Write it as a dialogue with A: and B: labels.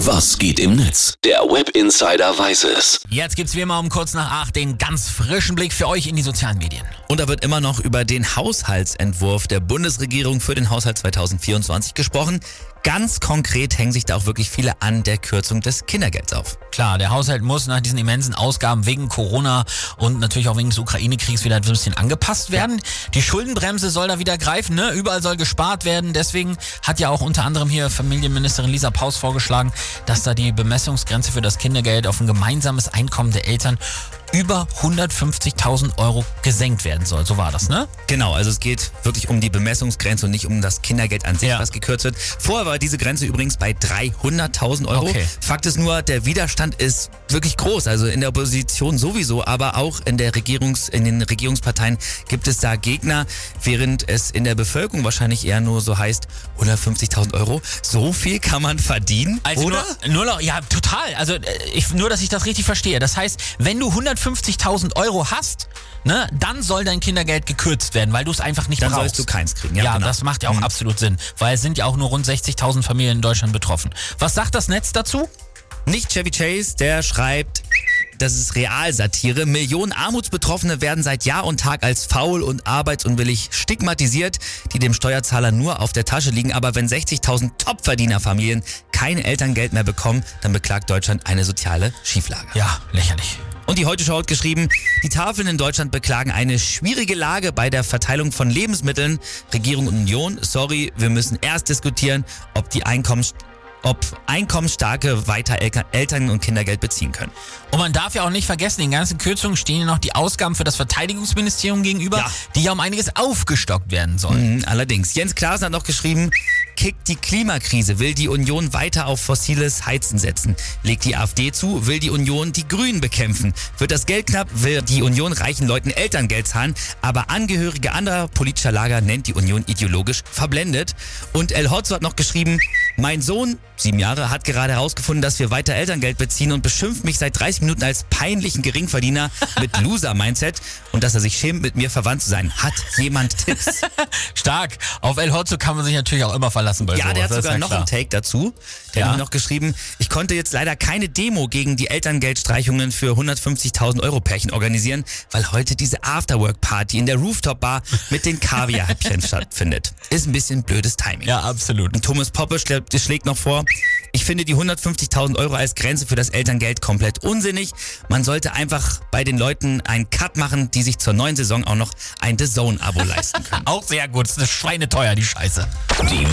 A: Was geht im Netz? Der Web Insider weiß es.
B: Jetzt gibt's wie immer um kurz nach acht den ganz frischen Blick für euch in die sozialen Medien.
C: Und da wird immer noch über den Haushaltsentwurf der Bundesregierung für den Haushalt 2024 gesprochen. Ganz konkret hängen sich da auch wirklich viele an der Kürzung des Kindergelds auf.
B: Klar, der Haushalt muss nach diesen immensen Ausgaben wegen Corona und natürlich auch wegen des Ukraine-Kriegs wieder ein bisschen angepasst werden. Die Schuldenbremse soll da wieder greifen, ne? Überall soll gespart werden. Deswegen hat ja auch unter anderem hier Familienministerin Lisa Paus vorgeschlagen, dass da die Bemessungsgrenze für das Kindergeld auf ein gemeinsames Einkommen der Eltern über 150.000 Euro gesenkt werden soll. So war das, ne?
C: Genau, also es geht wirklich um die Bemessungsgrenze und nicht um das Kindergeld an sich,
B: Ja.
C: was gekürzt wird. Vorher war diese Grenze übrigens bei 300.000 Euro.
B: Okay.
C: Fakt ist nur, der Widerstand ist wirklich groß. Also in der Opposition sowieso, aber auch in der Regierungs, in den Regierungsparteien gibt es da Gegner, während es in der Bevölkerung wahrscheinlich eher nur so heißt, 150.000 Euro, so viel kann man verdienen,
B: Also
C: oder?
B: Nur, nur noch, ja, total. Also äh, ich, nur, dass ich das richtig verstehe. Das heißt, wenn du 150.000 Euro hast, ne, dann soll dein Kindergeld gekürzt werden, weil du es einfach nicht
C: Dann
B: brauchst.
C: sollst du keins kriegen.
B: Ja,
C: Ja, genau.
B: das macht ja auch
C: Mhm.
B: absolut Sinn, weil es sind ja auch nur rund 60.000 Familien in Deutschland betroffen. Was sagt das Netz dazu?
C: Nicht Chevy Chase, der schreibt, das ist Realsatire. Millionen Armutsbetroffene werden seit Jahr und Tag als faul und arbeitsunwillig stigmatisiert, die dem Steuerzahler nur auf der Tasche liegen. Aber wenn 60.000 Topverdienerfamilien kein Elterngeld mehr bekommen, dann beklagt Deutschland eine soziale Schieflage.
B: Ja, lächerlich.
C: Und die Heute Show hat geschrieben, die Tafeln in Deutschland beklagen eine schwierige Lage bei der Verteilung von Lebensmitteln. Regierung und Union, sorry, wir müssen erst diskutieren, ob die Einkommens ob Einkommensstarke weiter Eltern- und Kindergeld beziehen können.
B: Und man darf ja auch nicht vergessen, den ganzen Kürzungen stehen ja noch die Ausgaben für das Verteidigungsministerium gegenüber,
C: Ja.
B: die ja um einiges aufgestockt werden sollen.
C: Mhm, allerdings, Jens Klaassen hat noch geschrieben, kickt die Klimakrise, will die Union weiter auf fossiles Heizen setzen. Legt die AfD zu, will die Union die Grünen bekämpfen. Wird das Geld knapp, will die Union reichen Leuten Elterngeld zahlen. Aber Angehörige anderer politischer Lager nennt die Union ideologisch verblendet. Und El Hotzo hat noch geschrieben, mein Sohn, sieben Jahre, hat gerade herausgefunden, dass wir weiter Elterngeld beziehen und beschimpft mich seit 30 Minuten als peinlichen Geringverdiener mit Loser-Mindset und dass er sich schämt, mit mir verwandt zu sein. Hat jemand Tipps?
B: Stark. Auf El Hotzo kann man sich natürlich auch immer verlassen bei
C: Ja,
B: sowas.
C: der hat sogar
B: ja
C: noch
B: klar.
C: einen Take dazu. Der
B: Ja.
C: hat mir noch geschrieben, ich konnte jetzt leider keine Demo gegen die Elterngeldstreichungen für 150.000 Euro Pärchen organisieren, weil heute diese Afterwork-Party in der Rooftop-Bar mit den Kaviarhäppchen stattfindet. Ist ein bisschen blödes Timing.
B: Ja, absolut.
C: Und Thomas Poppe schlägt, schlägt noch vor, ich finde die 150.000 Euro als Grenze für das Elterngeld komplett unsinnig. Man sollte einfach bei den Leuten einen Cut machen, die sich zur neuen Saison auch noch ein The Zone-Abo leisten können.
B: Auch sehr gut. Das ist schweineteuer, die Scheiße.
A: Die